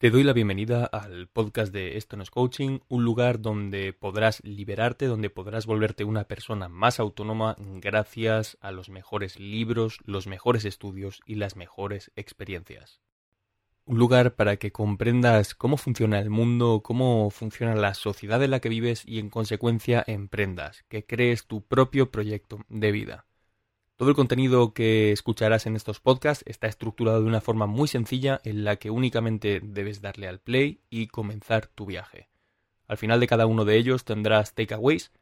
Te doy la bienvenida al podcast de Esto no es coaching, un lugar donde podrás liberarte, donde podrás volverte una persona más autónoma gracias a los mejores libros, los mejores estudios y las mejores experiencias. Un lugar para que comprendas cómo funciona el mundo, cómo funciona la sociedad en la que vives y en consecuencia emprendas, que crees tu propio proyecto de vida. Todo el contenido que escucharás en estos podcasts está estructurado de una forma muy sencilla en la que únicamente debes darle al play y comenzar tu viaje. Al final de cada uno de ellos tendrás takeaways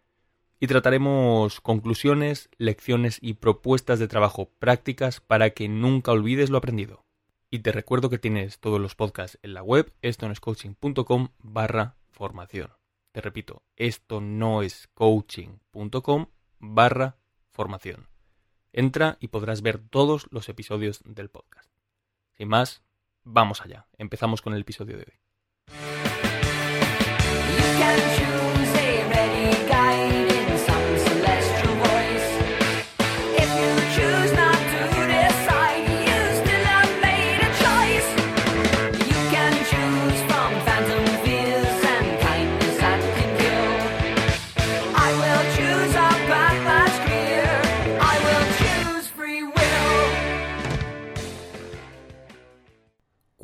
y trataremos conclusiones, lecciones y propuestas de trabajo prácticas para que nunca olvides lo aprendido. Y te recuerdo que tienes todos los podcasts en la web estonoescoaching.com barra formación. Te repito, esto no es coaching.com barra formación. Entra y podrás ver todos los episodios del podcast. Sin más, vamos allá. Empezamos con el episodio de hoy.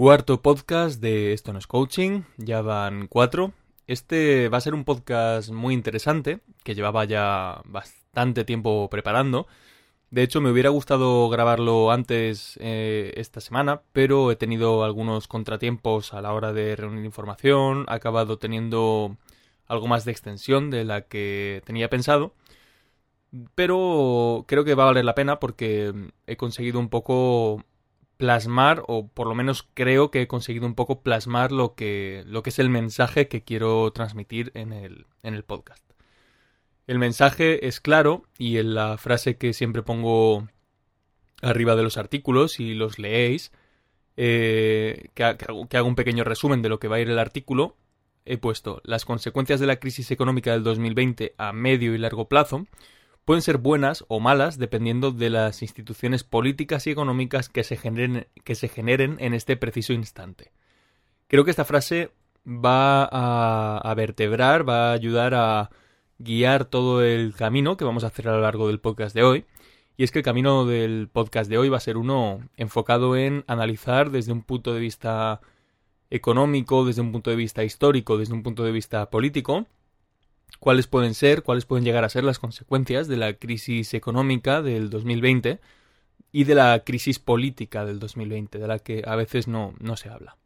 Cuarto podcast de Esto es coaching, ya van cuatro. Este va a ser un podcast muy interesante, que llevaba ya bastante tiempo preparando. De hecho, me hubiera gustado grabarlo antes eh, esta semana, pero he tenido algunos contratiempos a la hora de reunir información, he acabado teniendo algo más de extensión de la que tenía pensado. Pero creo que va a valer la pena porque he conseguido un poco plasmar, o por lo menos creo que he conseguido un poco plasmar lo que, lo que es el mensaje que quiero transmitir en el, en el podcast. El mensaje es claro y en la frase que siempre pongo arriba de los artículos y los leéis, eh, que, que hago un pequeño resumen de lo que va a ir el artículo, he puesto las consecuencias de la crisis económica del 2020 a medio y largo plazo pueden ser buenas o malas dependiendo de las instituciones políticas y económicas que se generen, que se generen en este preciso instante. Creo que esta frase va a, vertebrar, va a ayudar a guiar todo el camino que vamos a hacer a lo largo del podcast de hoy. Y es que el camino del podcast de hoy va a ser uno enfocado en analizar desde un punto de vista económico, desde un punto de vista histórico, desde un punto de vista político, cuáles pueden ser, cuáles pueden llegar a ser las consecuencias de la crisis económica del 2020 y de la crisis política del 2020, de la que a veces no, no se habla.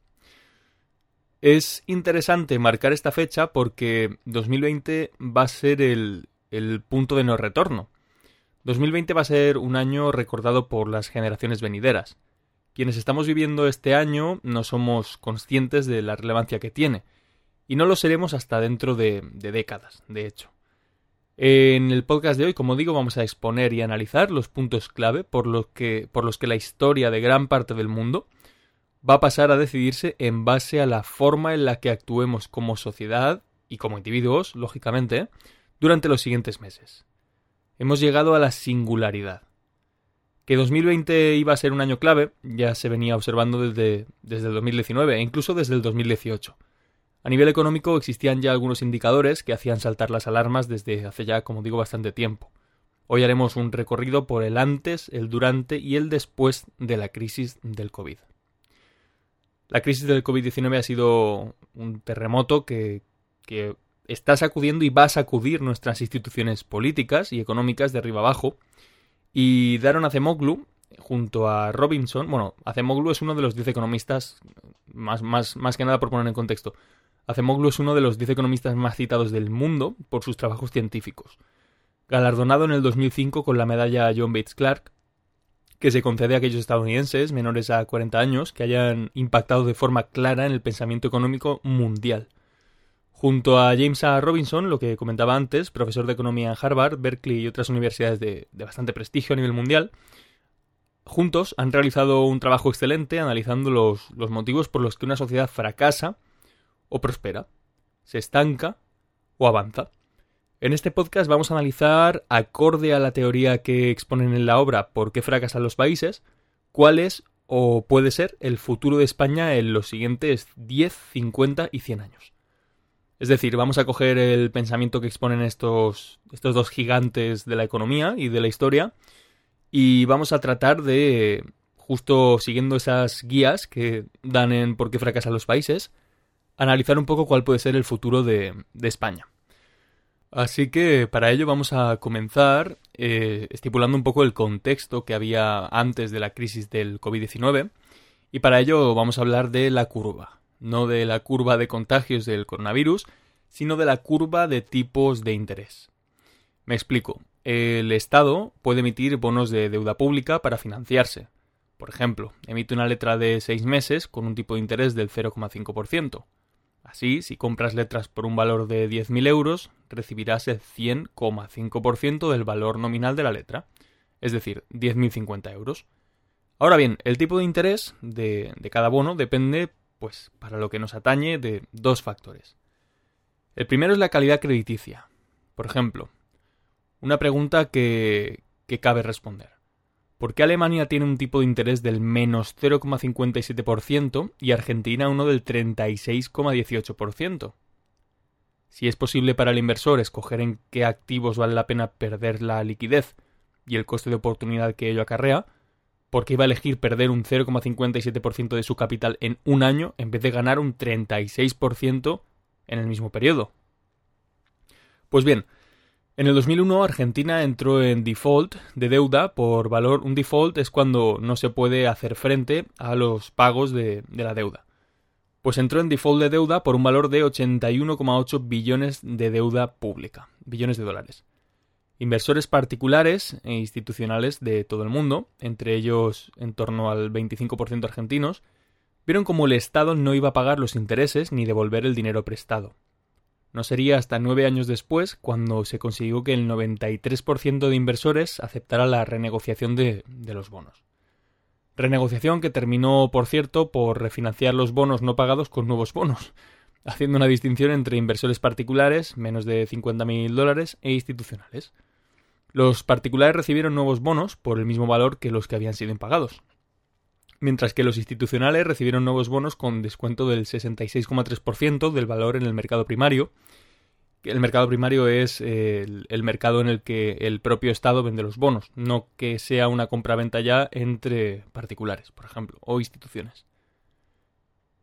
Es interesante marcar esta fecha porque 2020 va a ser el, el punto de no retorno. 2020 va a ser un año recordado por las generaciones venideras. Quienes estamos viviendo este año no somos conscientes de la relevancia que tiene, y no lo seremos hasta dentro de, décadas, de hecho. En el podcast de hoy, como digo, vamos a exponer y analizar los puntos clave por los, que, por los que la historia de gran parte del mundo va a pasar a decidirse en base a la forma en la que actuemos como sociedad y como individuos, lógicamente, durante los siguientes meses. Hemos llegado a la singularidad. Que 2020 iba a ser un año clave ya se venía observando desde, desde el 2019 e incluso desde el 2018. A nivel económico existían ya algunos indicadores que hacían saltar las alarmas desde hace ya, como digo, bastante tiempo. Hoy haremos un recorrido por el antes, el durante y el después de la crisis del COVID. La crisis del COVID-19 ha sido un terremoto que, está sacudiendo y va a sacudir nuestras instituciones políticas y económicas de arriba abajo. Y Daron Acemoglu, junto a Robinson, bueno, Acemoglu es uno de los 10 economistas, más, más, más que nada por poner en contexto, Acemoglu es uno de los 10 economistas más citados del mundo por sus trabajos científicos. Galardonado en el 2005 con la medalla John Bates Clark, que se concede a aquellos estadounidenses menores a 40 años que hayan impactado de forma clara en el pensamiento económico mundial. Junto a James A. Robinson, lo que comentaba antes, profesor de economía en Harvard, Berkeley y otras universidades de, bastante prestigio a nivel mundial, juntos han realizado un trabajo excelente analizando los motivos por los que una sociedad fracasa o prospera, se estanca o avanza. En este podcast vamos a analizar, acorde a la teoría que exponen en la obra por qué fracasan los países, cuáles o puede ser el futuro de España en los siguientes 10, 50 y 100 años. Es decir, vamos a coger el pensamiento que exponen estos, estos dos gigantes de la economía y de la historia y vamos a tratar de, justo siguiendo esas guías que dan en por qué fracasan los países, analizar un poco cuál puede ser el futuro de, España. Así que para ello vamos a comenzar eh, estipulando un poco el contexto que había antes de la crisis del COVID-19 y para ello vamos a hablar de la curva, no de la curva de contagios del coronavirus, sino de la curva de tipos de interés. Me explico. El Estado puede emitir bonos de deuda pública para financiarse. Por ejemplo, emite una letra de seis meses con un tipo de interés del 0,5%. Así, si compras letras por un valor de 10.000 euros, recibirás el 100,5% del valor nominal de la letra, es decir, 10.050 euros. Ahora bien, el tipo de interés de, cada bono depende, pues, para lo que nos atañe, de dos factores. El primero es la calidad crediticia. Por ejemplo, una pregunta que, que cabe responder. ¿Por qué Alemania tiene un tipo de interés del menos 0,57% y Argentina uno del 36,18%? Si es posible para el inversor escoger en qué activos vale la pena perder la liquidez y el coste de oportunidad que ello acarrea, ¿por qué iba a elegir perder un 0,57% de su capital en un año en vez de ganar un 36% en el mismo periodo? Pues bien, en el 2001 Argentina entró en default de deuda por valor. Un default es cuando no se puede hacer frente a los pagos de, la deuda. Pues entró en default de deuda por un valor de 81,8 billones de deuda pública, billones de dólares. Inversores particulares e institucionales de todo el mundo, entre ellos en torno al 25% argentinos, vieron como el Estado no iba a pagar los intereses ni devolver el dinero prestado. No sería hasta nueve años después cuando se consiguió que el 93% de inversores aceptara la renegociación de, los bonos. Renegociación que terminó, por cierto, por refinanciar los bonos no pagados con nuevos bonos, haciendo una distinción entre inversores particulares, menos de 50.000 dólares, e institucionales. Los particulares recibieron nuevos bonos por el mismo valor que los que habían sido impagados, mientras que los institucionales recibieron nuevos bonos con descuento del 66,3% del valor en el mercado primario. El mercado primario es el, mercado en el que el propio Estado vende los bonos, no que sea una compraventa ya entre particulares, por ejemplo, o instituciones.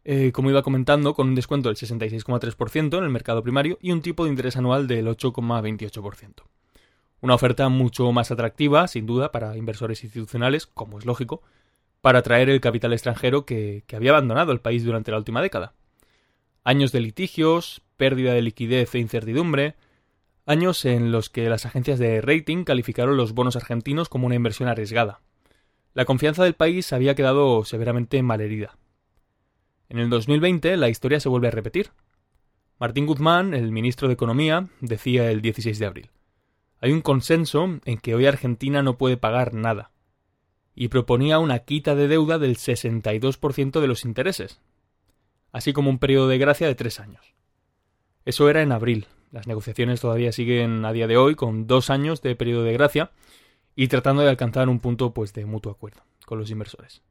Eh, como iba comentando, con un descuento del 66,3% en el mercado primario y un tipo de interés anual del 8,28%. Una oferta mucho más atractiva, sin duda, para inversores institucionales, como es lógico, para atraer el capital extranjero que, había abandonado el país durante la última década. Años de litigios, pérdida de liquidez e incertidumbre, años en los que las agencias de rating calificaron los bonos argentinos como una inversión arriesgada. La confianza del país había quedado severamente malherida. En el 2020 la historia se vuelve a repetir. Martín Guzmán, el ministro de Economía, decía el 16 de abril. Hay un consenso en que hoy Argentina no puede pagar nada y proponía una quita de deuda del 62% de los intereses, así como un periodo de gracia de tres años. Eso era en abril. Las negociaciones todavía siguen a día de hoy con dos años de periodo de gracia y tratando de alcanzar un punto pues de mutuo acuerdo con los inversores.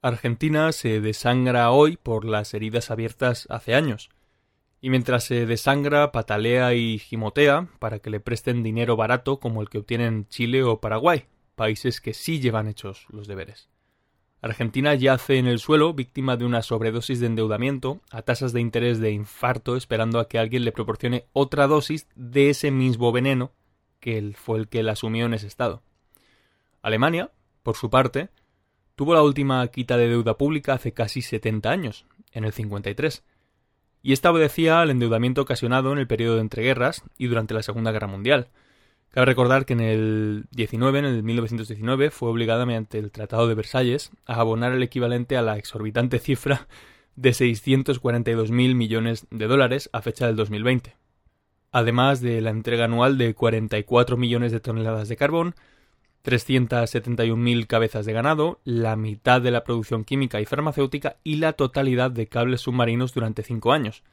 Argentina se desangra hoy por las heridas abiertas hace años, y mientras se desangra, patalea y gimotea para que le presten dinero barato como el que obtienen Chile o Paraguay, países que sí llevan hechos los deberes. Argentina yace en el suelo víctima de una sobredosis de endeudamiento a tasas de interés de infarto esperando a que alguien le proporcione otra dosis de ese mismo veneno que fue el que la asumió en ese estado. Alemania, por su parte, tuvo la última quita de deuda pública hace casi 70 años, en el 53, y esta obedecía al endeudamiento ocasionado en el periodo de entreguerras y durante la Segunda Guerra Mundial, Cabe recordar que en el 19, en el 1919, fue obligada mediante el Tratado de Versalles a abonar el equivalente a la exorbitante cifra de 642.000 millones de dólares a fecha del 2020, además de la entrega anual de 44 millones de toneladas de carbón, 371.000 cabezas de ganado, la mitad de la producción química y farmacéutica y la totalidad de cables submarinos durante cinco años,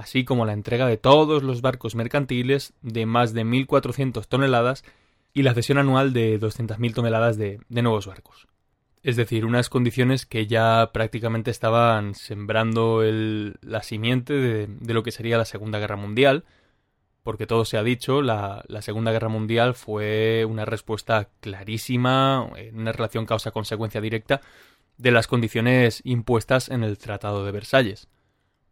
así como la entrega de todos los barcos mercantiles de más de 1.400 toneladas y la cesión anual de 200.000 toneladas de, nuevos barcos. Es decir, unas condiciones que ya prácticamente estaban sembrando el, la simiente de, lo que sería la Segunda Guerra Mundial, porque todo se ha dicho, la, la Segunda Guerra Mundial fue una respuesta clarísima, en una relación causa-consecuencia directa, de las condiciones impuestas en el Tratado de Versalles.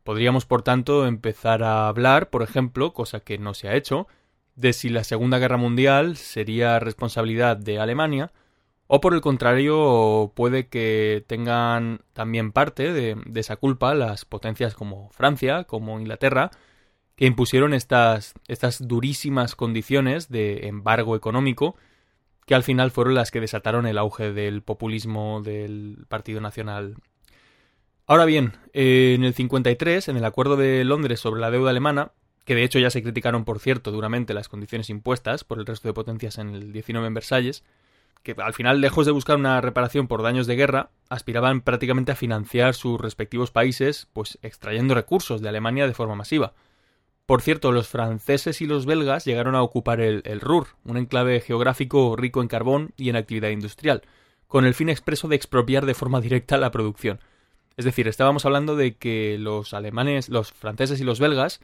Podríamos, por tanto, empezar a hablar, por ejemplo, cosa que no se ha hecho, de si la Segunda Guerra Mundial sería responsabilidad de Alemania, o por el contrario, puede que tengan también parte de, esa culpa las potencias como Francia, como Inglaterra, que impusieron estas durísimas condiciones de embargo económico, que al final fueron las que desataron el auge del populismo del Partido Nacional. Ahora bien, en el 53, en el Acuerdo de Londres sobre la deuda alemana, que de hecho ya se criticaron, por cierto, duramente las condiciones impuestas por el resto de potencias en el 19 en Versalles, que al final, lejos de buscar una reparación por daños de guerra, aspiraban prácticamente a financiar sus respectivos países, pues extrayendo recursos de Alemania de forma masiva. Por cierto, los franceses y los belgas llegaron a ocupar el, el Ruhr, un enclave geográfico rico en carbón y en actividad industrial, con el fin expreso de expropiar de forma directa la producción. Es decir, estábamos hablando de que los alemanes, los franceses y los belgas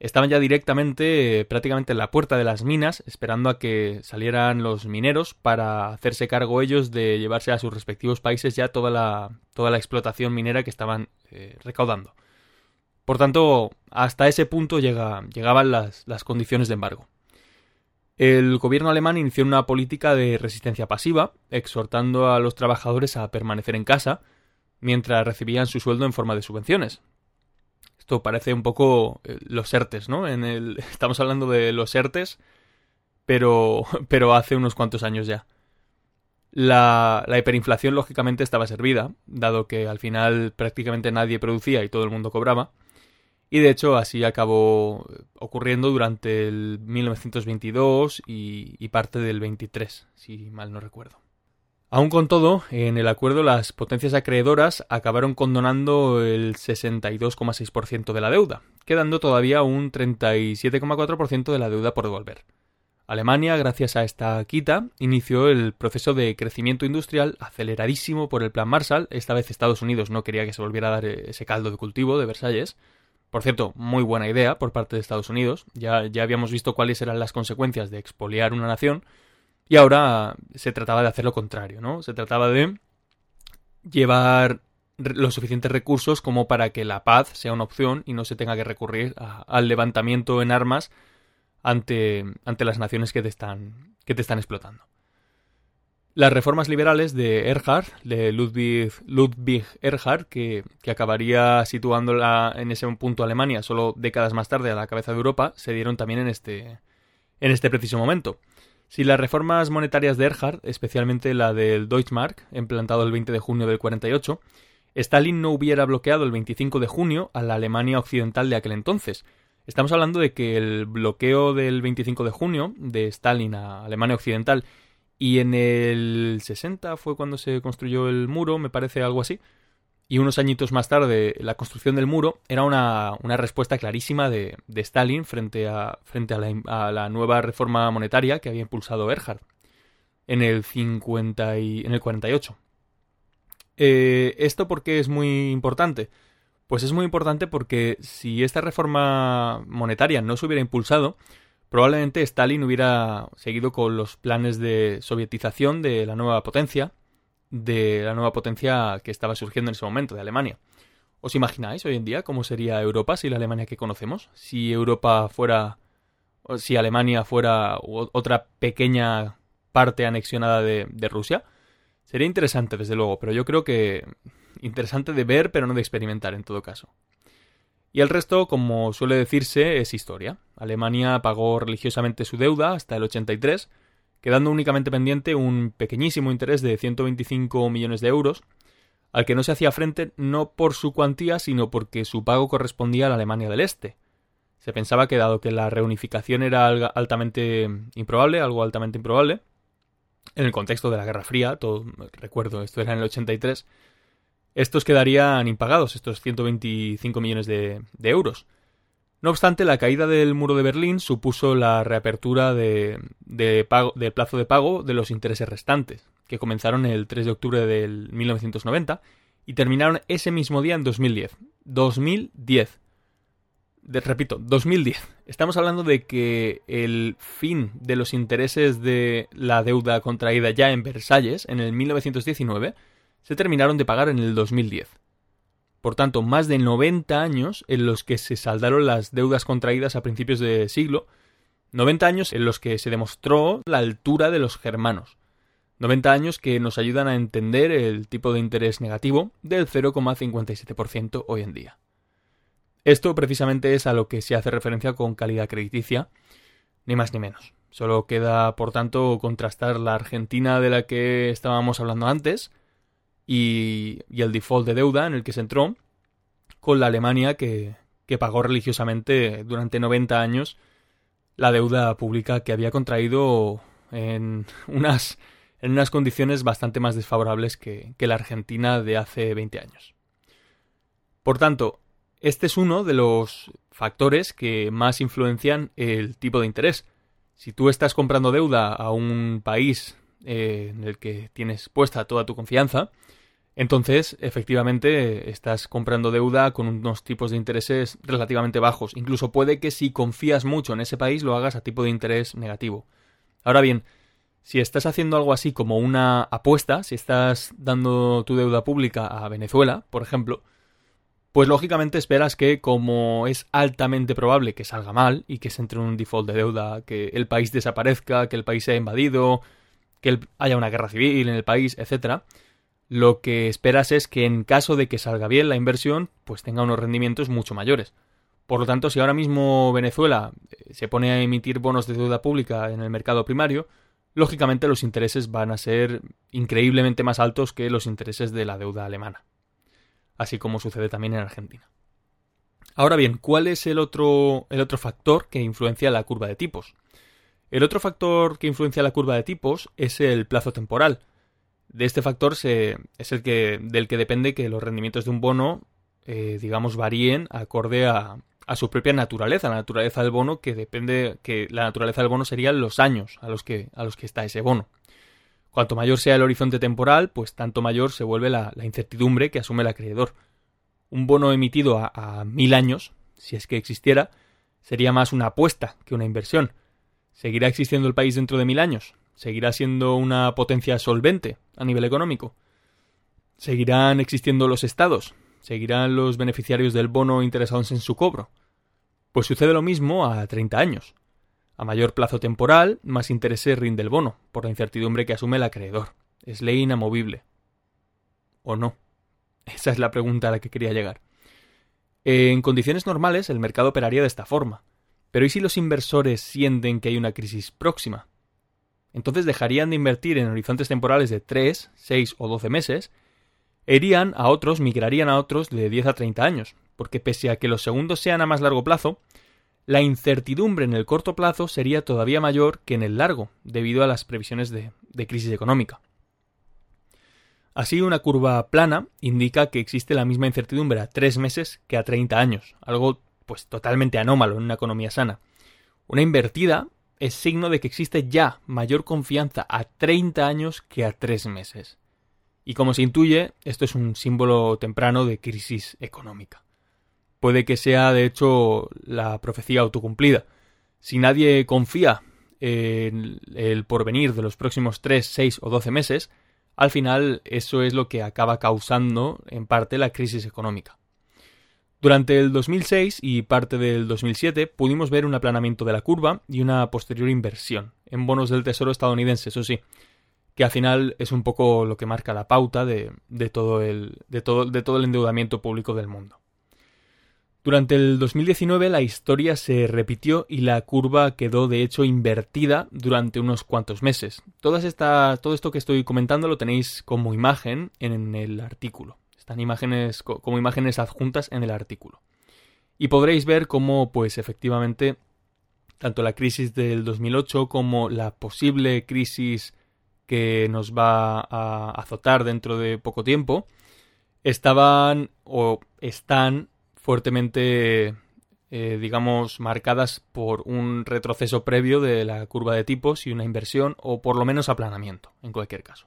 estaban ya directamente eh, prácticamente en la puerta de las minas, esperando a que salieran los mineros para hacerse cargo ellos de llevarse a sus respectivos países ya toda la, toda la explotación minera que estaban eh, recaudando. Por tanto, hasta ese punto llega, llegaban las, las condiciones de embargo. El gobierno alemán inició una política de resistencia pasiva, exhortando a los trabajadores a permanecer en casa, mientras recibían su sueldo en forma de subvenciones, esto parece un poco eh, los ERTES, ¿no? En el, estamos hablando de los ERTES, pero, pero hace unos cuantos años ya. La, la, hiperinflación, lógicamente, estaba servida, dado que al final prácticamente nadie producía y todo el mundo cobraba. Y de hecho, así acabó ocurriendo durante el 1922 y, y parte del 23, si mal no recuerdo. Aún con todo, en el acuerdo las potencias acreedoras acabaron condonando el 62,6% de la deuda, quedando todavía un 37,4% de la deuda por devolver. Alemania, gracias a esta quita, inició el proceso de crecimiento industrial aceleradísimo por el Plan Marshall. Esta vez Estados Unidos no quería que se volviera a dar ese caldo de cultivo de Versalles. Por cierto, muy buena idea por parte de Estados Unidos. Ya, ya habíamos visto cuáles eran las consecuencias de expoliar una nación y ahora se trataba de hacer lo contrario, ¿no? Se trataba de llevar los suficientes recursos como para que la paz sea una opción y no se tenga que recurrir al levantamiento en armas ante, ante las naciones que te están, que te están explotando. Las reformas liberales de Erhard, de Ludwig, Ludwig Erhard, que, que acabaría situándola en ese punto Alemania solo décadas más tarde a la cabeza de Europa, se dieron también en este, en este preciso momento. Si las reformas monetarias de Erhard, especialmente la del Deutschmark, implantado el 20 de junio del 48, Stalin no hubiera bloqueado el 25 de junio a la Alemania occidental de aquel entonces. Estamos hablando de que el bloqueo del 25 de junio de Stalin a Alemania occidental y en el 60 fue cuando se construyó el muro, me parece algo así, y unos añitos más tarde la construcción del muro era una, una respuesta clarísima de, de, Stalin frente, a, frente a, la, nueva reforma monetaria que había impulsado Erhard en el, 50 y, en el 48. Eh, ¿Esto por qué es muy importante? Pues es muy importante porque si esta reforma monetaria no se hubiera impulsado, probablemente Stalin hubiera seguido con los planes de sovietización de la nueva potencia, de la nueva potencia que estaba surgiendo en ese momento, de Alemania. ¿Os imagináis hoy en día cómo sería Europa si la Alemania que conocemos? Si Europa fuera. si Alemania fuera otra pequeña parte anexionada de, de Rusia. Sería interesante, desde luego, pero yo creo que. interesante de ver, pero no de experimentar en todo caso. Y el resto, como suele decirse, es historia. Alemania pagó religiosamente su deuda hasta el 83 quedando únicamente pendiente un pequeñísimo interés de 125 millones de euros, al que no se hacía frente no por su cuantía, sino porque su pago correspondía a la Alemania del Este. Se pensaba que dado que la reunificación era altamente improbable, algo altamente improbable, en el contexto de la Guerra Fría, todo recuerdo, esto era en el 83, estos quedarían impagados, estos 125 millones de, de euros. No obstante, la caída del muro de Berlín supuso la reapertura de, de del plazo de pago de los intereses restantes, que comenzaron el 3 de octubre del 1990 y terminaron ese mismo día en 2010. 2010. repito, 2010. Estamos hablando de que el fin de los intereses de la deuda contraída ya en Versalles, en el 1919, se terminaron de pagar en el 2010. Por tanto, más de 90 años en los que se saldaron las deudas contraídas a principios de siglo, 90 años en los que se demostró la altura de los germanos. 90 años que nos ayudan a entender el tipo de interés negativo del 0,57% hoy en día. Esto precisamente es a lo que se hace referencia con calidad crediticia, ni más ni menos. Solo queda, por tanto, contrastar la Argentina de la que estábamos hablando antes y, el default de deuda en el que se entró con la Alemania que, que pagó religiosamente durante 90 años la deuda pública que había contraído en unas en unas condiciones bastante más desfavorables que, la Argentina de hace 20 años. Por tanto, este es uno de los factores que más influencian el tipo de interés. Si tú estás comprando deuda a un país eh, en el que tienes puesta toda tu confianza, entonces efectivamente estás comprando deuda con unos tipos de intereses relativamente bajos. Incluso puede que si confías mucho en ese país lo hagas a tipo de interés negativo. Ahora bien, si estás haciendo algo así como una apuesta, si estás dando tu deuda pública a Venezuela, por ejemplo, pues lógicamente esperas que como es altamente probable que salga mal y que se entre en un default de deuda, que el país desaparezca, que el país sea invadido, que haya una guerra civil en el país, etcétera, lo que esperas es que en caso de que salga bien la inversión, pues tenga unos rendimientos mucho mayores. Por lo tanto, si ahora mismo Venezuela eh, se pone a emitir bonos de deuda pública en el mercado primario, lógicamente los intereses van a ser increíblemente más altos que los intereses de la deuda alemana, así como sucede también en Argentina. Ahora bien, ¿cuál es el otro, el otro factor que influencia la curva de tipos? El otro factor que influencia la curva de tipos es el plazo temporal. De este factor se, es el que, del que depende que los rendimientos de un bono, eh, digamos, varíen acorde a, su propia naturaleza, la naturaleza del bono, que depende, que la naturaleza del bono serían los años a los que, a los que está ese bono. Cuanto mayor sea el horizonte temporal, pues tanto mayor se vuelve la, incertidumbre que asume el acreedor. Un bono emitido a, a mil años, si es que existiera, sería más una apuesta que una inversión. ¿Seguirá existiendo el país dentro de mil años? ¿Seguirá siendo una potencia solvente a nivel económico? ¿Seguirán existiendo los estados? ¿Seguirán los beneficiarios del bono interesados en su cobro? Pues sucede lo mismo a 30 años. A mayor plazo temporal, más interés rinde el bono, por la incertidumbre que asume el acreedor. Es ley inamovible. ¿O no? Esa es la pregunta a la que quería llegar. En condiciones normales, el mercado operaría de esta forma. Pero ¿y si los inversores sienten que hay una crisis próxima? Entonces dejarían de invertir en horizontes temporales de 3, 6 o 12 meses irían a otros, migrarían a otros de 10 a 30 años, porque pese a que los segundos sean a más largo plazo, la incertidumbre en el corto plazo sería todavía mayor que en el largo, debido a las previsiones de, crisis económica. Así, una curva plana indica que existe la misma incertidumbre a 3 meses que a 30 años, algo pues totalmente anómalo en una economía sana. Una invertida es signo de que existe ya mayor confianza a 30 años que a 3 meses. Y como se intuye, esto es un símbolo temprano de crisis económica. Puede que sea, de hecho, la profecía autocumplida. Si nadie confía en el porvenir de los próximos 3, 6 o 12 meses, al final eso es lo que acaba causando, en parte, la crisis económica. Durante el 2006 y parte del 2007 pudimos ver un aplanamiento de la curva y una posterior inversión, en bonos del Tesoro estadounidense, eso sí, que al final es un poco lo que marca la pauta de, todo, el, endeudamiento público del mundo. Durante el 2019 la historia se repitió y la curva quedó de hecho invertida durante unos cuantos meses. Todo esto que estoy comentando lo tenéis como imagen en el artículo. Están imágenes como imágenes adjuntas en el artículo. Y podréis ver cómo, pues efectivamente, tanto la crisis del 2008 como la posible crisis que nos va a azotar dentro de poco tiempo, estaban o están fuertemente, eh, digamos, marcadas por un retroceso previo de la curva de tipos y una inversión o por lo menos aplanamiento, en cualquier caso.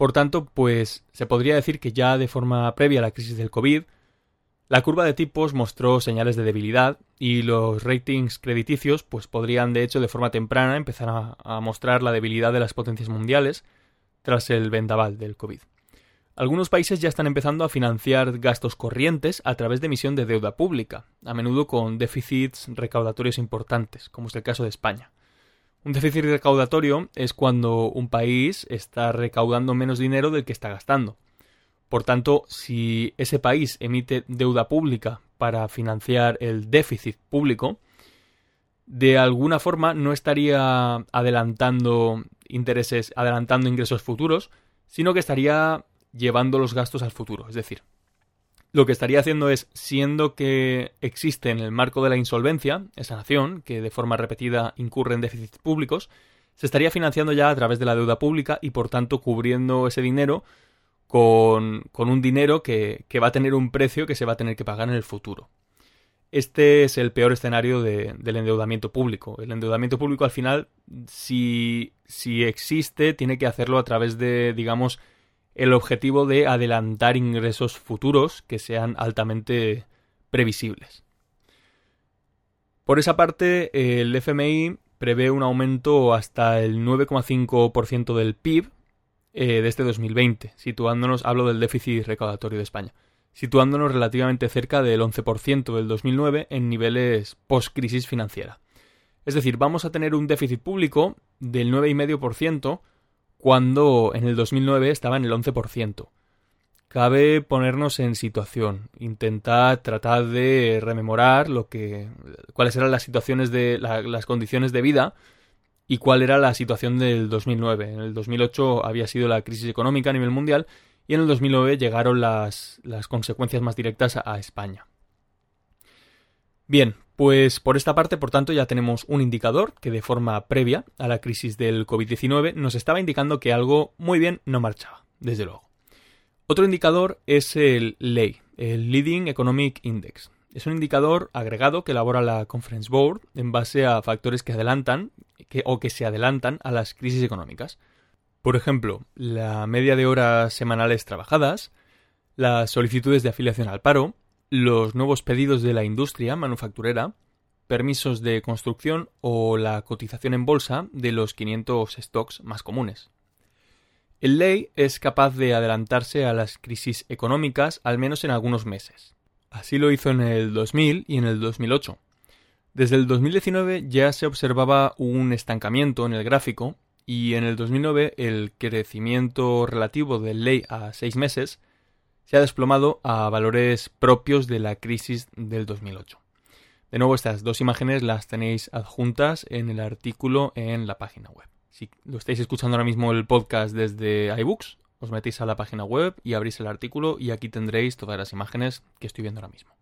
Por tanto, pues se podría decir que ya de forma previa a la crisis del COVID, la curva de tipos mostró señales de debilidad y los ratings crediticios pues podrían de hecho de forma temprana empezar a, a mostrar la debilidad de las potencias mundiales tras el vendaval del COVID. Algunos países ya están empezando a financiar gastos corrientes a través de emisión de deuda pública, a menudo con déficits recaudatorios importantes, como es el caso de España. Un déficit recaudatorio es cuando un país está recaudando menos dinero del que está gastando. Por tanto, si ese país emite deuda pública para financiar el déficit público, de alguna forma no estaría adelantando intereses, adelantando ingresos futuros, sino que estaría llevando los gastos al futuro. Es decir, lo que estaría haciendo es, siendo que existe en el marco de la insolvencia, esa nación, que de forma repetida incurre en déficits públicos, se estaría financiando ya a través de la deuda pública y por tanto cubriendo ese dinero con, un dinero que, va a tener un precio que se va a tener que pagar en el futuro. Este es el peor escenario del endeudamiento público. El endeudamiento público al final, si, si existe, tiene que hacerlo a través de, digamos, el objetivo de adelantar ingresos futuros que sean altamente previsibles. Por esa parte, el FMI prevé un aumento hasta el 9,5% del PIB eh, de este 2020, situándonos, hablo del déficit recaudatorio de España, situándonos relativamente cerca del 11% del 2009 en niveles post-crisis financiera. Es decir, vamos a tener un déficit público del 9,5% cuando en el 2009 estaba en el 11%. Cabe ponernos en situación, intentar tratar de rememorar lo que, cuáles eran las situaciones de las condiciones de vida y cuál era la situación del 2009. En el 2008 había sido la crisis económica a nivel mundial y en el 2009 llegaron las, las consecuencias más directas a España. Bien, pues por esta parte, por tanto, ya tenemos un indicador que de forma previa a la crisis del COVID-19 nos estaba indicando que algo muy bien no marchaba, desde luego. Otro indicador es el LEI, el Leading Economic Index. Es un indicador agregado que elabora la Conference Board en base a factores que adelantan o que se adelantan a las crisis económicas. Por ejemplo, la media de horas semanales trabajadas, las solicitudes de afiliación al paro, los nuevos pedidos de la industria manufacturera, permisos de construcción o la cotización en bolsa de los 500 stocks más comunes. El ley es capaz de adelantarse a las crisis económicas al menos en algunos meses. Así lo hizo en el 2000 y en el 2008. Desde el 2019 ya se observaba un estancamiento en el gráfico y en el 2009 el crecimiento relativo del ley a seis meses se ha desplomado a valores propios de la crisis del 2008. De nuevo, estas dos imágenes las tenéis adjuntas en el artículo en la página web. Si lo estáis escuchando ahora mismo el podcast desde iBooks, os metéis a la página web y abrís el artículo y aquí tendréis todas las imágenes que estoy viendo ahora mismo.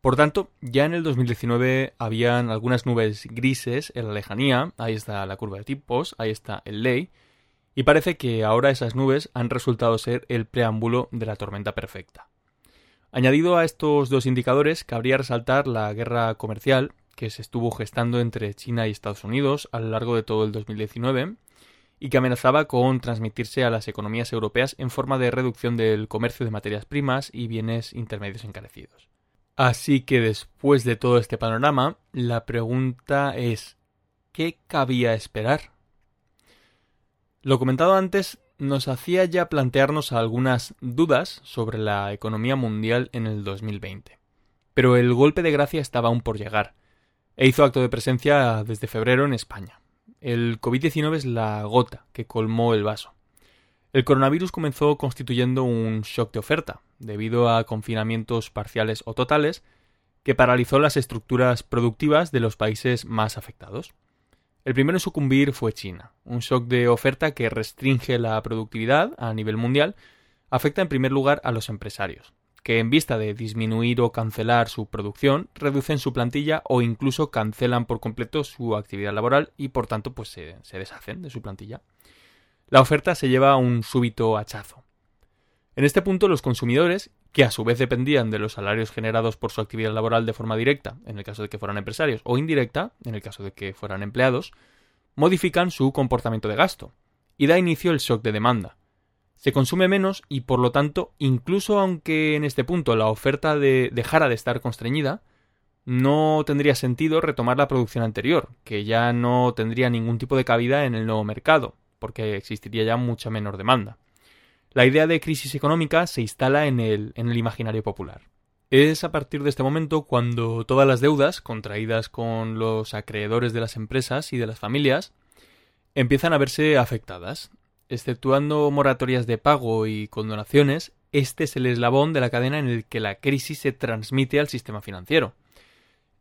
Por tanto, ya en el 2019 habían algunas nubes grises en la lejanía, ahí está la curva de tipos, ahí está el ley, y parece que ahora esas nubes han resultado ser el preámbulo de la tormenta perfecta. Añadido a estos dos indicadores, cabría resaltar la guerra comercial que se estuvo gestando entre China y Estados Unidos a lo largo de todo el 2019 y que amenazaba con transmitirse a las economías europeas en forma de reducción del comercio de materias primas y bienes intermedios encarecidos. Así que después de todo este panorama, la pregunta es ¿qué cabía esperar? Lo comentado antes nos hacía ya plantearnos algunas dudas sobre la economía mundial en el 2020. Pero el golpe de gracia estaba aún por llegar, e hizo acto de presencia desde febrero en España. El COVID-19 es la gota que colmó el vaso. El coronavirus comenzó constituyendo un shock de oferta, debido a confinamientos parciales o totales, que paralizó las estructuras productivas de los países más afectados. El primero en sucumbir fue China. Un shock de oferta que restringe la productividad a nivel mundial afecta en primer lugar a los empresarios, que en vista de disminuir o cancelar su producción, reducen su plantilla o incluso cancelan por completo su actividad laboral y por tanto pues se, se deshacen de su plantilla. La oferta se lleva a un súbito hachazo. En este punto los consumidores, que a su vez dependían de los salarios generados por su actividad laboral de forma directa, en el caso de que fueran empresarios, o indirecta, en el caso de que fueran empleados, modifican su comportamiento de gasto, y da inicio el shock de demanda, Se consume menos y por lo tanto, incluso aunque en este punto la oferta de dejara de estar constreñida, no tendría sentido retomar la producción anterior, que ya no tendría ningún tipo de cabida en el nuevo mercado, porque existiría ya mucha menor demanda. La idea de crisis económica se instala en el, en el imaginario popular. Es a partir de este momento cuando todas las deudas contraídas con los acreedores de las empresas y de las familias empiezan a verse afectadas. Exceptuando moratorias de pago y condonaciones, este es el eslabón de la cadena en el que la crisis se transmite al sistema financiero.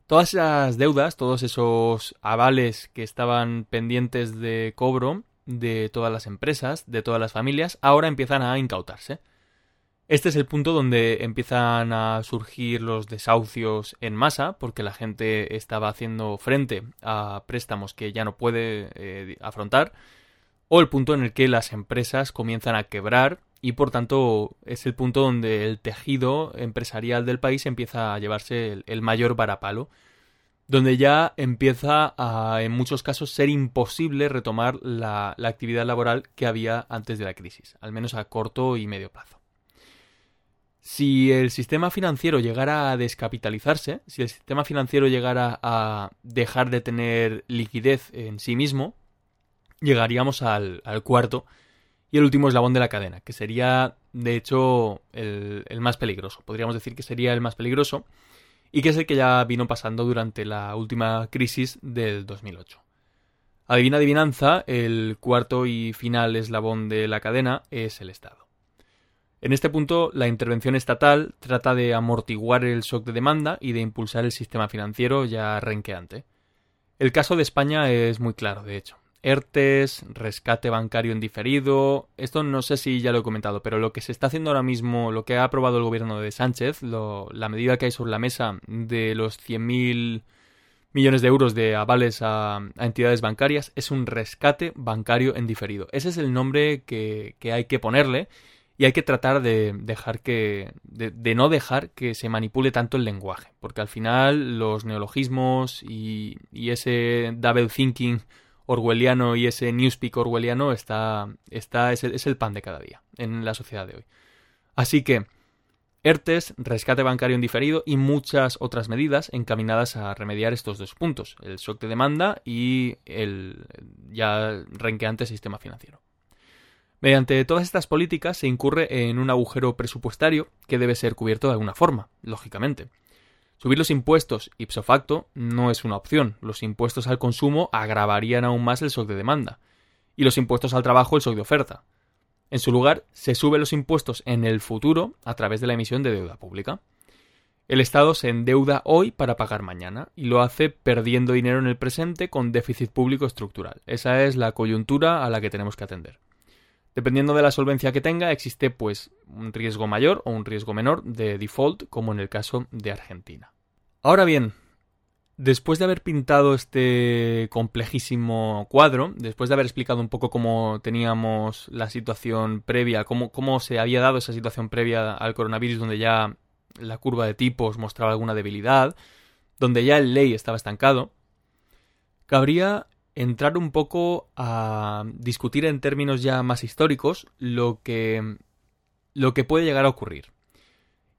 Todas esas deudas, todos esos avales que estaban pendientes de cobro de todas las empresas, de todas las familias, ahora empiezan a incautarse. Este es el punto donde empiezan a surgir los desahucios en masa, porque la gente estaba haciendo frente a préstamos que ya no puede eh, afrontar, o el punto en el que las empresas comienzan a quebrar y por tanto es el punto donde el tejido empresarial del país empieza a llevarse el, mayor varapalo, donde ya empieza a en muchos casos ser imposible retomar la, la actividad laboral que había antes de la crisis, al menos a corto y medio plazo. Si el sistema financiero llegara a descapitalizarse, si el sistema financiero llegara a dejar de tener liquidez en sí mismo, llegaríamos al, cuarto y el último eslabón de la cadena, que sería, de hecho, el, más peligroso. Podríamos decir que sería el más peligroso y que es el que ya vino pasando durante la última crisis del 2008. Adivina adivinanza, el cuarto y final eslabón de la cadena es el Estado. En este punto, la intervención estatal trata de amortiguar el shock de demanda y de impulsar el sistema financiero ya renqueante. El caso de España es muy claro, de hecho. ERTES, rescate bancario en diferido. Esto no sé si ya lo he comentado, pero lo que se está haciendo ahora mismo, lo que ha aprobado el gobierno de Sánchez, la medida que hay sobre la mesa de los 100.000 millones de euros de avales a, entidades bancarias, es un rescate bancario en diferido. Ese es el nombre que, hay que ponerle y hay que tratar de dejar que de, no dejar que se manipule tanto el lenguaje porque al final los neologismos y, y ese double thinking orwelliano y ese newspeak orwelliano está, está es, el, pan de cada día en la sociedad de hoy. Así que ERTES, rescate bancario indiferido y muchas otras medidas encaminadas a remediar estos dos puntos, el shock de demanda y el ya renqueante sistema financiero. Mediante todas estas políticas se incurre en un agujero presupuestario que debe ser cubierto de alguna forma, lógicamente. Subir los impuestos ipso facto no es una opción. Los impuestos al consumo agravarían aún más el shock de demanda. Y los impuestos al trabajo el shock de oferta. En su lugar, se suben los impuestos en el futuro a través de la emisión de deuda pública. El Estado se endeuda hoy para pagar mañana y lo hace perdiendo dinero en el presente con déficit público estructural. Esa es la coyuntura a la que tenemos que atender. Dependiendo de la solvencia que tenga, existe pues un riesgo mayor o un riesgo menor de default, como en el caso de Argentina. Ahora bien, después de haber pintado este complejísimo cuadro, después de haber explicado un poco cómo teníamos la situación previa, cómo, cómo se había dado esa situación previa al coronavirus, donde ya la curva de tipos mostraba alguna debilidad, donde ya el ley estaba estancado, cabría entrar un poco a discutir en términos ya más históricos lo que, lo que puede llegar a ocurrir.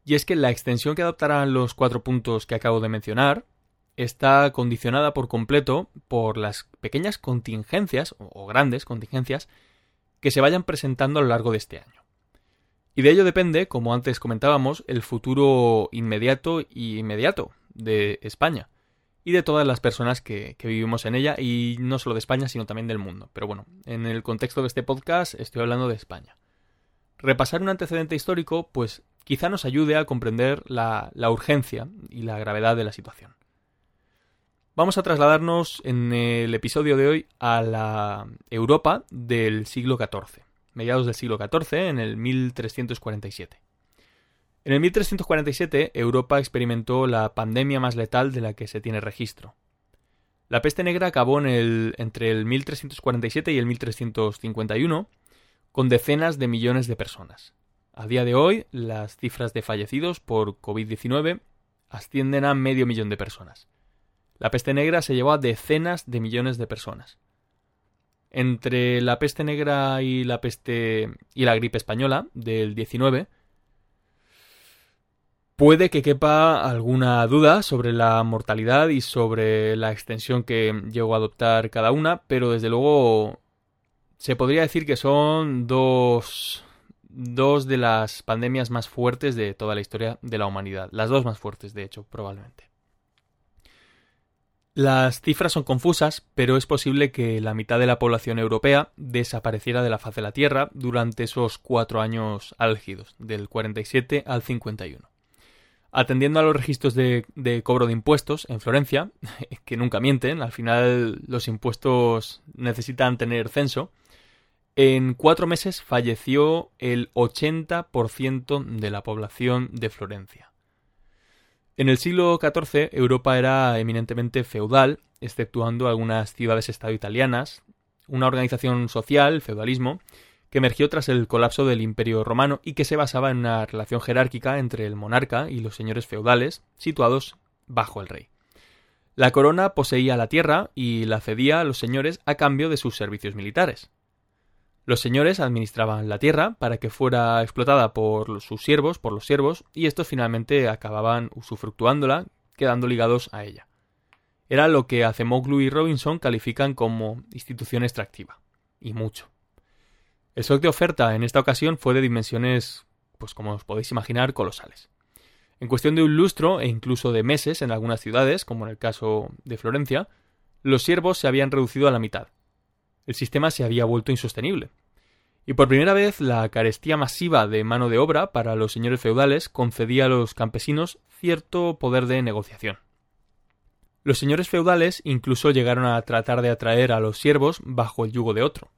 Y es que la extensión que adoptarán los cuatro puntos que acabo de mencionar está condicionada por completo por las pequeñas contingencias o grandes contingencias que se vayan presentando a lo largo de este año. Y de ello depende, como antes comentábamos, el futuro inmediato y inmediato de España y de todas las personas que, vivimos en ella, y no solo de España, sino también del mundo. Pero bueno, en el contexto de este podcast estoy hablando de España. Repasar un antecedente histórico, pues quizá nos ayude a comprender la, la urgencia y la gravedad de la situación. Vamos a trasladarnos en el episodio de hoy a la Europa del siglo XIV, mediados del siglo XIV, en el 1347. En el 1347, Europa experimentó la pandemia más letal de la que se tiene registro. La peste negra acabó en el, entre el 1347 y el 1351 con decenas de millones de personas. A día de hoy, las cifras de fallecidos por COVID-19 ascienden a medio millón de personas. La peste negra se llevó a decenas de millones de personas. Entre la peste negra y la peste y la gripe española del 19, puede que quepa alguna duda sobre la mortalidad y sobre la extensión que llegó a adoptar cada una, pero desde luego se podría decir que son dos, dos de las pandemias más fuertes de toda la historia de la humanidad. Las dos más fuertes, de hecho, probablemente. Las cifras son confusas, pero es posible que la mitad de la población europea desapareciera de la faz de la Tierra durante esos cuatro años álgidos, del 47 al 51. Atendiendo a los registros de, cobro de impuestos en Florencia, que nunca mienten, al final los impuestos necesitan tener censo, en cuatro meses falleció el 80% de la población de Florencia. En el siglo XIV Europa era eminentemente feudal, exceptuando algunas ciudades-estado italianas, una organización social, feudalismo, que emergió tras el colapso del Imperio romano y que se basaba en una relación jerárquica entre el monarca y los señores feudales, situados bajo el rey. La corona poseía la tierra y la cedía a los señores a cambio de sus servicios militares. Los señores administraban la tierra para que fuera explotada por sus siervos, por los siervos, y estos finalmente acababan usufructuándola, quedando ligados a ella. Era lo que Acemoglu y Robinson califican como institución extractiva. Y mucho. El shock de oferta en esta ocasión fue de dimensiones, pues como os podéis imaginar, colosales. En cuestión de un lustro e incluso de meses en algunas ciudades, como en el caso de Florencia, los siervos se habían reducido a la mitad, el sistema se había vuelto insostenible. Y por primera vez la carestía masiva de mano de obra para los señores feudales concedía a los campesinos cierto poder de negociación. Los señores feudales incluso llegaron a tratar de atraer a los siervos bajo el yugo de otro.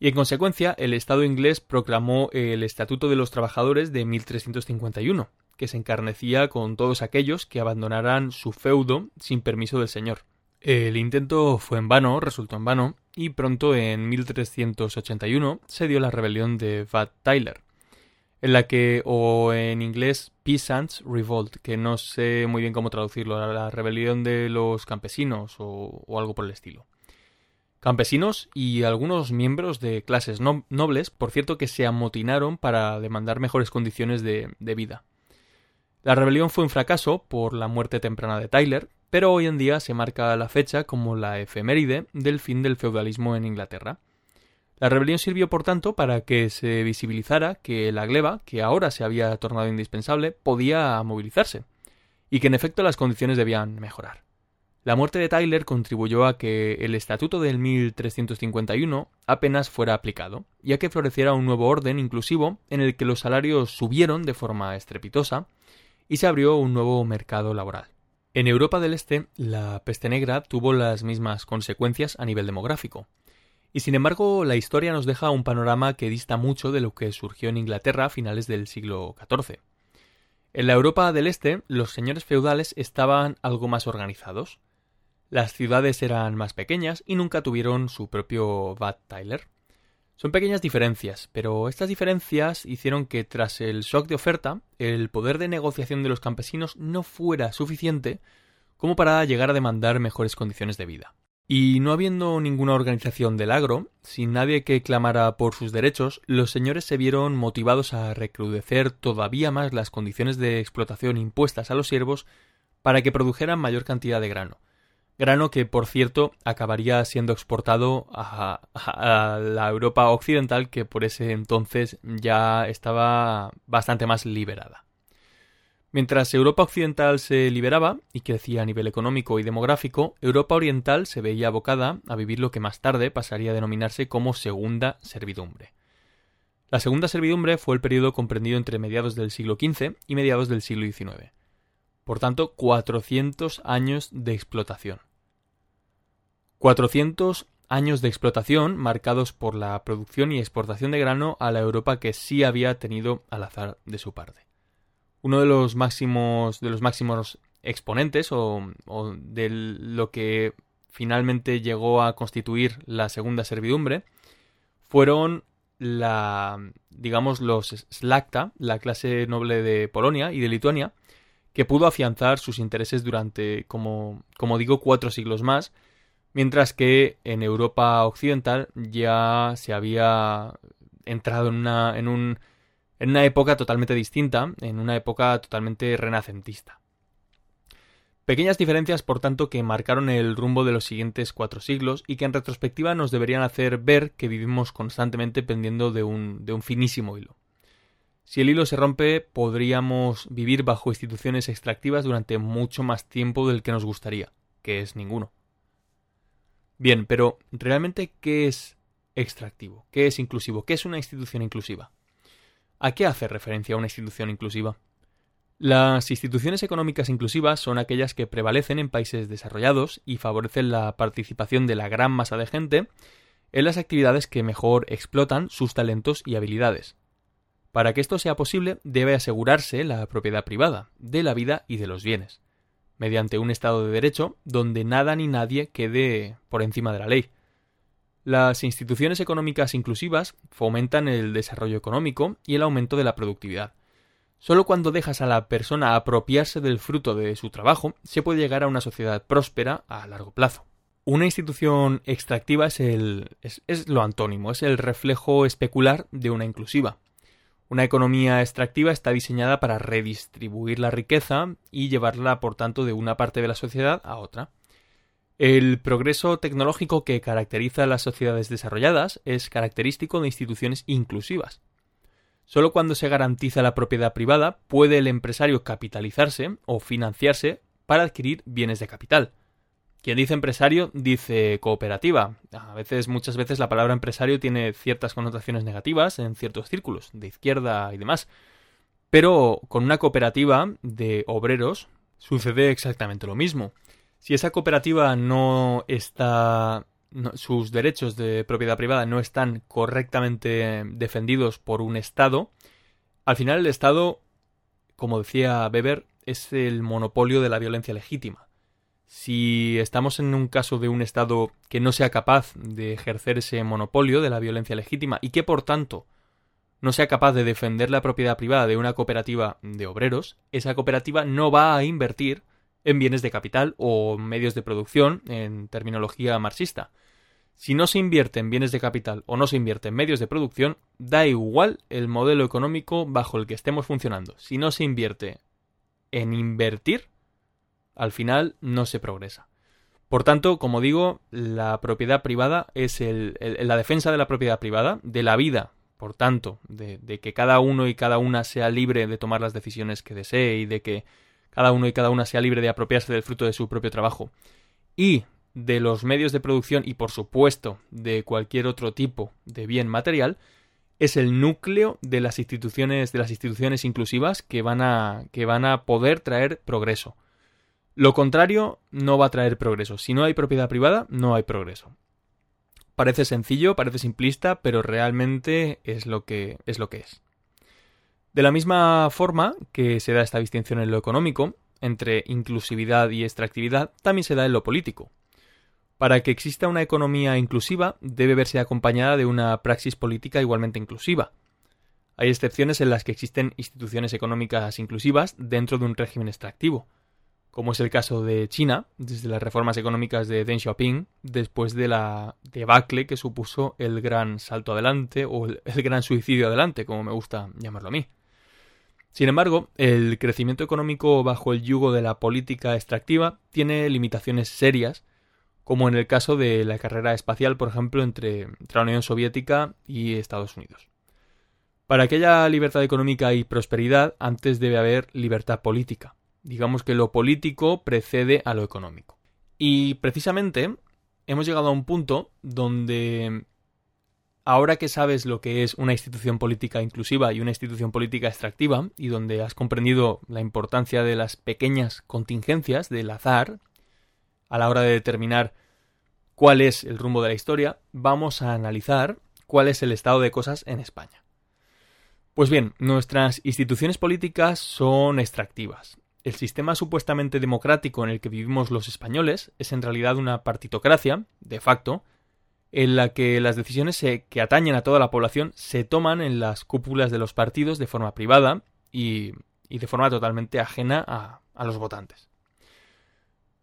Y en consecuencia, el Estado inglés proclamó el Estatuto de los Trabajadores de 1351, que se encarnecía con todos aquellos que abandonaran su feudo sin permiso del señor. El intento fue en vano, resultó en vano, y pronto en 1381 se dio la rebelión de Vad Tyler, en la que, o en inglés, Peasants Revolt, que no sé muy bien cómo traducirlo, la rebelión de los campesinos o, algo por el estilo. Campesinos y algunos miembros de clases nobles, por cierto, que se amotinaron para demandar mejores condiciones de vida. La rebelión fue un fracaso por la muerte temprana de Tyler, pero hoy en día se marca la fecha como la efeméride del fin del feudalismo en Inglaterra. La rebelión sirvió, por tanto, para que se visibilizara que la gleba, que ahora se había tornado indispensable, podía movilizarse, y que en efecto las condiciones debían mejorar. La muerte de Tyler contribuyó a que el Estatuto del 1351 apenas fuera aplicado, y a que floreciera un nuevo orden inclusivo en el que los salarios subieron de forma estrepitosa y se abrió un nuevo mercado laboral. En Europa del Este, la peste negra tuvo las mismas consecuencias a nivel demográfico. Y sin embargo, la historia nos deja un panorama que dista mucho de lo que surgió en Inglaterra a finales del siglo XIV. En la Europa del Este, los señores feudales estaban algo más organizados. Las ciudades eran más pequeñas y nunca tuvieron su propio Bad Tyler. Son pequeñas diferencias, pero estas diferencias hicieron que tras el shock de oferta, el poder de negociación de los campesinos no fuera suficiente como para llegar a demandar mejores condiciones de vida. Y no habiendo ninguna organización del agro, sin nadie que clamara por sus derechos, los señores se vieron motivados a recrudecer todavía más las condiciones de explotación impuestas a los siervos para que produjeran mayor cantidad de grano, grano que, por cierto, acabaría siendo exportado a, la Europa occidental, que por ese entonces ya estaba bastante más liberada. Mientras Europa occidental se liberaba y crecía a nivel económico y demográfico, Europa oriental se veía abocada a vivir lo que más tarde pasaría a denominarse como segunda servidumbre. La segunda servidumbre fue el periodo comprendido entre mediados del siglo XV y mediados del siglo XIX. Por tanto, 400 años de explotación. 400 años de explotación marcados por la producción y exportación de grano a la Europa que sí había tenido al azar de su parte. Uno de los máximos de los máximos exponentes o, o de lo que finalmente llegó a constituir la segunda servidumbre fueron la digamos los Slakta, la clase noble de Polonia y de Lituania, que pudo afianzar sus intereses durante como, como digo cuatro siglos más mientras que en Europa occidental ya se había entrado en una, en, un, en una época totalmente distinta, en una época totalmente renacentista. Pequeñas diferencias, por tanto, que marcaron el rumbo de los siguientes cuatro siglos y que en retrospectiva nos deberían hacer ver que vivimos constantemente pendiendo de un, de un finísimo hilo. Si el hilo se rompe, podríamos vivir bajo instituciones extractivas durante mucho más tiempo del que nos gustaría, que es ninguno. Bien, pero ¿realmente qué es extractivo? ¿Qué es inclusivo? ¿Qué es una institución inclusiva? ¿A qué hace referencia una institución inclusiva? Las instituciones económicas inclusivas son aquellas que prevalecen en países desarrollados y favorecen la participación de la gran masa de gente en las actividades que mejor explotan sus talentos y habilidades. Para que esto sea posible, debe asegurarse la propiedad privada de la vida y de los bienes, mediante un Estado de Derecho donde nada ni nadie quede por encima de la ley. Las instituciones económicas inclusivas fomentan el desarrollo económico y el aumento de la productividad Solo cuando dejas a la persona apropiarse del fruto de su trabajo se puede llegar a una sociedad próspera a largo plazo. Una institución extractiva es, el, es, es lo antónimo, es el reflejo especular de una inclusiva. Una economía extractiva está diseñada para redistribuir la riqueza y llevarla, por tanto, de una parte de la sociedad a otra. El progreso tecnológico que caracteriza a las sociedades desarrolladas es característico de instituciones inclusivas. Solo cuando se garantiza la propiedad privada puede el empresario capitalizarse o financiarse para adquirir bienes de capital. Quien dice empresario dice cooperativa. A veces, muchas veces la palabra empresario tiene ciertas connotaciones negativas en ciertos círculos, de izquierda y demás. Pero con una cooperativa de obreros sucede exactamente lo mismo. Si esa cooperativa no está sus derechos de propiedad privada no están correctamente defendidos por un Estado, al final el Estado, como decía Weber, es el monopolio de la violencia legítima. Si estamos en un caso de un Estado que no sea capaz de ejercer ese monopolio de la violencia legítima y que por tanto no sea capaz de defender la propiedad privada de una cooperativa de obreros, esa cooperativa no va a invertir en bienes de capital o medios de producción en terminología marxista. Si no se invierte en bienes de capital o no se invierte en medios de producción, da igual el modelo económico bajo el que estemos funcionando. Si no se invierte en invertir, al final no se progresa. Por tanto, como digo, la propiedad privada es el, la defensa de la propiedad privada, de la vida, por tanto, de que cada uno y cada una sea libre de tomar las decisiones que desee y de que cada uno y cada una sea libre de apropiarse del fruto de su propio trabajo, y de los medios de producción y por supuesto de cualquier otro tipo de bien material, es el núcleo de las instituciones de las instituciones inclusivas que van a que van a poder traer progreso. Lo contrario no va a traer progreso. Si no hay propiedad privada, no hay progreso. Parece sencillo, parece simplista, pero realmente es lo que es. De la misma forma que se da esta distinción en lo económico, entre inclusividad y extractividad, también se da en lo político. Para que exista una economía inclusiva, debe verse acompañada de una praxis política igualmente inclusiva. Hay excepciones en las que existen instituciones económicas inclusivas dentro de un régimen extractivo, como es el caso de China, desde las reformas económicas de Deng Xiaoping, después de la debacle que supuso el gran salto adelante o el, gran suicidio adelante, como me gusta llamarlo a mí. Sin embargo, el crecimiento económico bajo el yugo de la política extractiva tiene limitaciones serias, como en el caso de la carrera espacial, por ejemplo, entre, la Unión Soviética y Estados Unidos. Para que haya libertad económica y prosperidad, antes debe haber libertad política. Digamos que lo político precede a lo económico. Y precisamente hemos llegado a un punto donde Ahora que sabes lo que es una institución política inclusiva y una institución política extractiva, y donde has comprendido la importancia de las pequeñas contingencias del azar a la hora de determinar cuál es el rumbo de la historia, vamos a analizar cuál es el estado de cosas en España. Pues bien, nuestras instituciones políticas son extractivas. El sistema supuestamente democrático en el que vivimos los españoles es en realidad una partitocracia, de facto, en la que las decisiones que atañen a toda la población se toman en las cúpulas de los partidos de forma privada y, de forma totalmente ajena a, los votantes.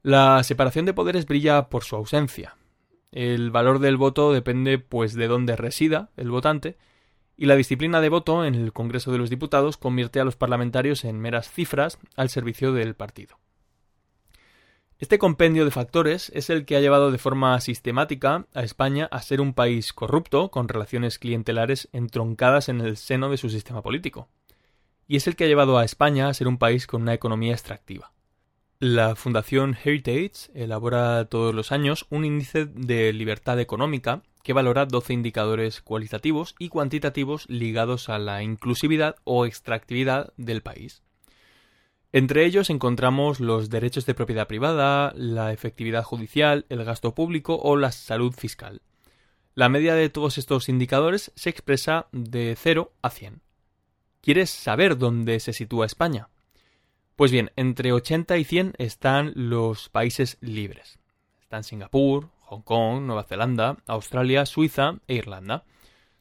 La separación de poderes brilla por su ausencia. El valor del voto depende pues de dónde resida el votante y la disciplina de voto en el Congreso de los Diputados convierte a los parlamentarios en meras cifras al servicio del partido. Este compendio de factores es el que ha llevado de forma sistemática a España a ser un país corrupto, con relaciones clientelares entroncadas en el seno de su sistema político. Y es el que ha llevado a España a ser un país con una economía extractiva. La Fundación Heritage elabora todos los años un índice de libertad económica que valora 12 indicadores cualitativos y cuantitativos ligados a la inclusividad o extractividad del país. Entre ellos encontramos los derechos de propiedad privada, la efectividad judicial, el gasto público o la salud fiscal. La media de todos estos indicadores se expresa de 0 a 100. ¿Quieres saber dónde se sitúa España? Pues bien, entre 80 y 100 están los países libres. Están Singapur, Hong Kong, Nueva Zelanda, Australia, Suiza e Irlanda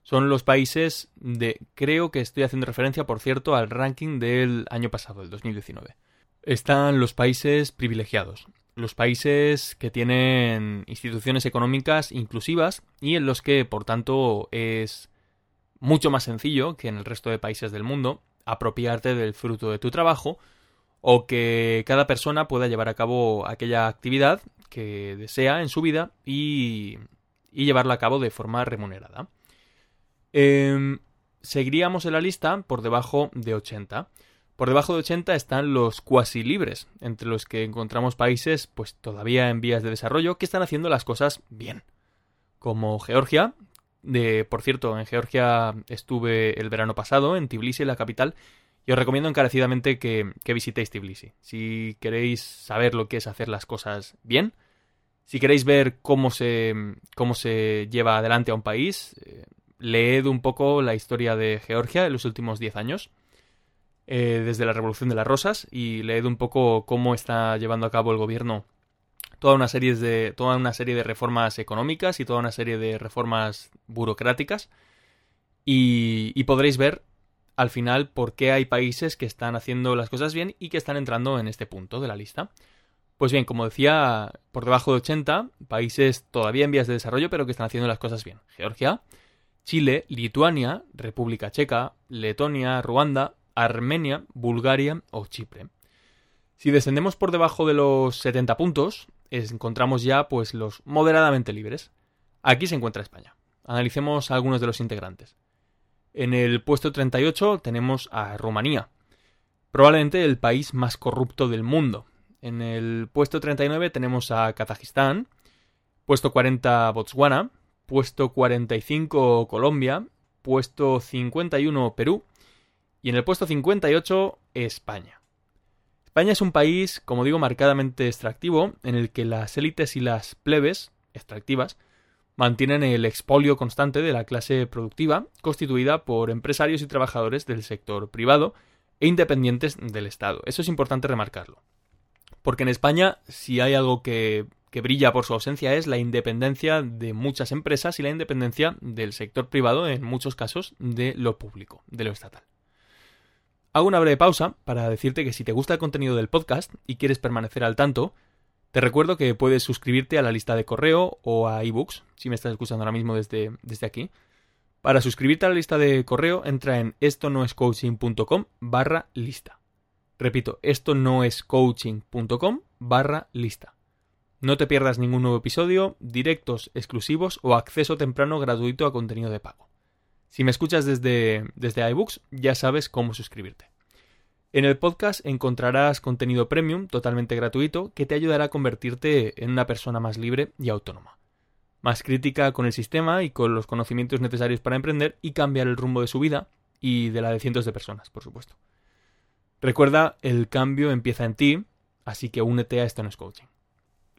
son los países de... Creo que estoy haciendo referencia, por cierto, al ranking del año pasado, el 2019. Están los países privilegiados, los países que tienen instituciones económicas inclusivas y en los que, por tanto, es mucho más sencillo que en el resto de países del mundo apropiarte del fruto de tu trabajo o que cada persona pueda llevar a cabo aquella actividad que desea en su vida y, llevarla a cabo de forma remunerada. Eh, seguiríamos en la lista por debajo de 80. Por debajo de 80 están los cuasi libres, entre los que encontramos países pues todavía en vías de desarrollo que están haciendo las cosas bien. Como Georgia, de por cierto, en Georgia estuve el verano pasado en Tbilisi, la capital, y os recomiendo encarecidamente que, visitéis Tbilisi. Si queréis saber lo que es hacer las cosas bien, si queréis ver cómo se, cómo se lleva adelante a un país, eh, leed un poco la historia de Georgia en los últimos 10 años, eh, desde la Revolución de las Rosas, y leed un poco cómo está llevando a cabo el gobierno toda una serie de, toda una serie de reformas económicas y toda una serie de reformas burocráticas, y, y podréis ver al final por qué hay países que están haciendo las cosas bien y que están entrando en este punto de la lista. Pues bien, como decía, por debajo de 80, países todavía en vías de desarrollo, pero que están haciendo las cosas bien. Georgia, Chile, Lituania, República Checa, Letonia, Ruanda, Armenia, Bulgaria o Chipre. Si descendemos por debajo de los 70 puntos, encontramos ya pues los moderadamente libres. Aquí se encuentra España. Analicemos algunos de los integrantes. En el puesto 38 tenemos a Rumanía, probablemente el país más corrupto del mundo. En el puesto 39 tenemos a Kazajistán, puesto 40 Botswana, puesto 45 Colombia, puesto 51 Perú y en el puesto 58 España. España es un país, como digo, marcadamente extractivo, en el que las élites y las plebes extractivas mantienen el expolio constante de la clase productiva, constituida por empresarios y trabajadores del sector privado e independientes del Estado. Eso es importante remarcarlo. Porque en España, si hay algo que que brilla por su ausencia es la independencia de muchas empresas y la independencia del sector privado, en muchos casos, de lo público, de lo estatal. Hago una breve pausa para decirte que si te gusta el contenido del podcast y quieres permanecer al tanto, te recuerdo que puedes suscribirte a la lista de correo o a ebooks, si me estás escuchando ahora mismo desde, desde aquí. Para suscribirte a la lista de correo, entra en esto no es coaching.com barra lista. Repito, esto no es coaching.com barra lista. No te pierdas ningún nuevo episodio, directos exclusivos o acceso temprano gratuito a contenido de pago. Si me escuchas desde, desde iBooks, ya sabes cómo suscribirte. En el podcast encontrarás contenido premium totalmente gratuito que te ayudará a convertirte en una persona más libre y autónoma. Más crítica con el sistema y con los conocimientos necesarios para emprender y cambiar el rumbo de su vida y de la de cientos de personas, por supuesto. Recuerda, el cambio empieza en ti, así que únete a es coaching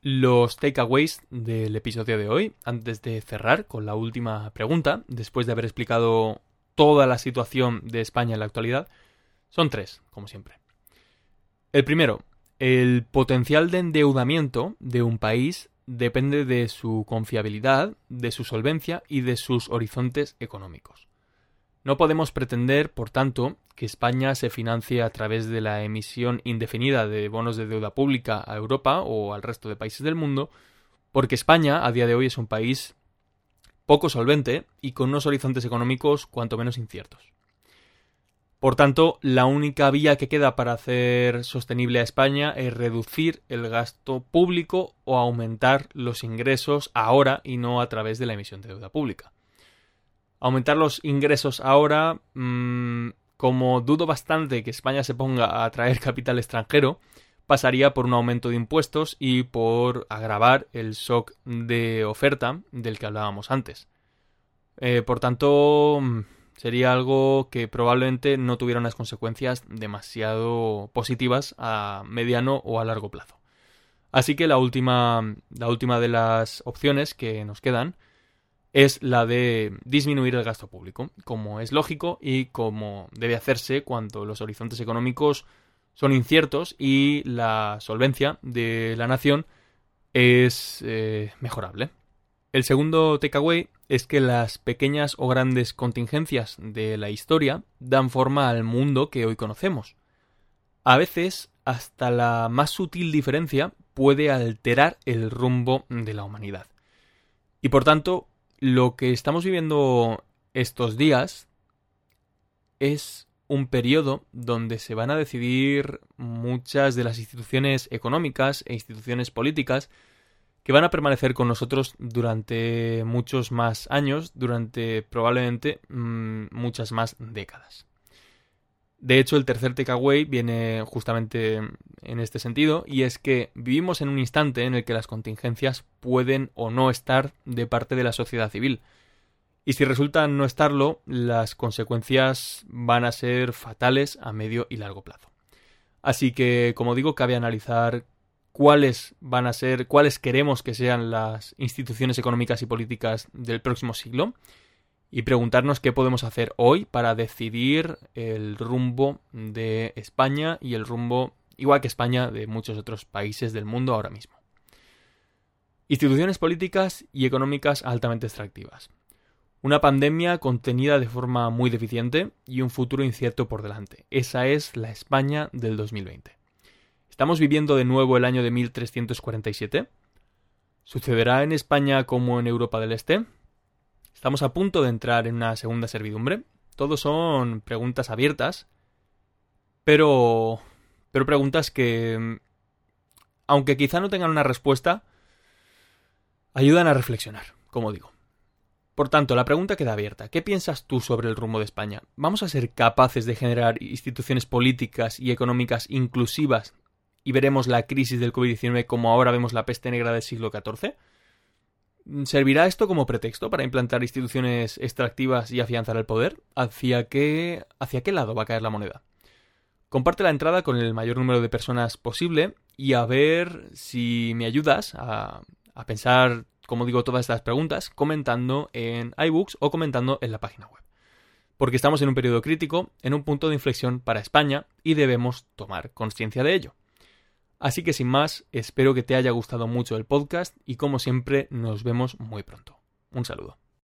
los takeaways del episodio de hoy, antes de cerrar con la última pregunta, después de haber explicado toda la situación de España en la actualidad, son tres, como siempre. El primero, el potencial de endeudamiento de un país depende de su confiabilidad, de su solvencia y de sus horizontes económicos. No podemos pretender, por tanto, que España se financie a través de la emisión indefinida de bonos de deuda pública a Europa o al resto de países del mundo, porque España a día de hoy es un país poco solvente y con unos horizontes económicos cuanto menos inciertos. Por tanto, la única vía que queda para hacer sostenible a España es reducir el gasto público o aumentar los ingresos ahora y no a través de la emisión de deuda pública. Aumentar los ingresos ahora, mmm, como dudo bastante que España se ponga a atraer capital extranjero, pasaría por un aumento de impuestos y por agravar el shock de oferta del que hablábamos antes. Eh, por tanto, mm, sería algo que probablemente no tuviera unas consecuencias demasiado positivas a mediano o a largo plazo. Así que la última, la última de las opciones que nos quedan es la de disminuir el gasto público, como es lógico y como debe hacerse cuando los horizontes económicos son inciertos y la solvencia de la nación es eh, mejorable. El segundo takeaway es que las pequeñas o grandes contingencias de la historia dan forma al mundo que hoy conocemos. A veces, hasta la más sutil diferencia puede alterar el rumbo de la humanidad. Y por tanto, lo que estamos viviendo estos días es un periodo donde se van a decidir muchas de las instituciones económicas e instituciones políticas que van a permanecer con nosotros durante muchos más años, durante probablemente mmm, muchas más décadas. De hecho, el tercer takeaway viene justamente en este sentido, y es que vivimos en un instante en el que las contingencias pueden o no estar de parte de la sociedad civil. Y si resultan no estarlo, las consecuencias van a ser fatales a medio y largo plazo. Así que, como digo, cabe analizar cuáles van a ser, cuáles queremos que sean las instituciones económicas y políticas del próximo siglo y preguntarnos qué podemos hacer hoy para decidir el rumbo de España y el rumbo, igual que España, de muchos otros países del mundo ahora mismo. Instituciones políticas y económicas altamente extractivas. Una pandemia contenida de forma muy deficiente y un futuro incierto por delante. Esa es la España del 2020. ¿Estamos viviendo de nuevo el año de 1347? ¿Sucederá en España como en Europa del Este? Estamos a punto de entrar en una segunda servidumbre. Todos son preguntas abiertas, pero pero preguntas que aunque quizá no tengan una respuesta, ayudan a reflexionar, como digo. Por tanto, la pregunta queda abierta. ¿Qué piensas tú sobre el rumbo de España? ¿Vamos a ser capaces de generar instituciones políticas y económicas inclusivas y veremos la crisis del COVID-19 como ahora vemos la peste negra del siglo XIV? ¿Servirá esto como pretexto para implantar instituciones extractivas y afianzar el poder? ¿Hacia qué, ¿Hacia qué lado va a caer la moneda? Comparte la entrada con el mayor número de personas posible y a ver si me ayudas a, a pensar, como digo, todas estas preguntas comentando en iBooks o comentando en la página web. Porque estamos en un periodo crítico, en un punto de inflexión para España y debemos tomar conciencia de ello. Así que sin más, espero que te haya gustado mucho el podcast y como siempre nos vemos muy pronto. Un saludo.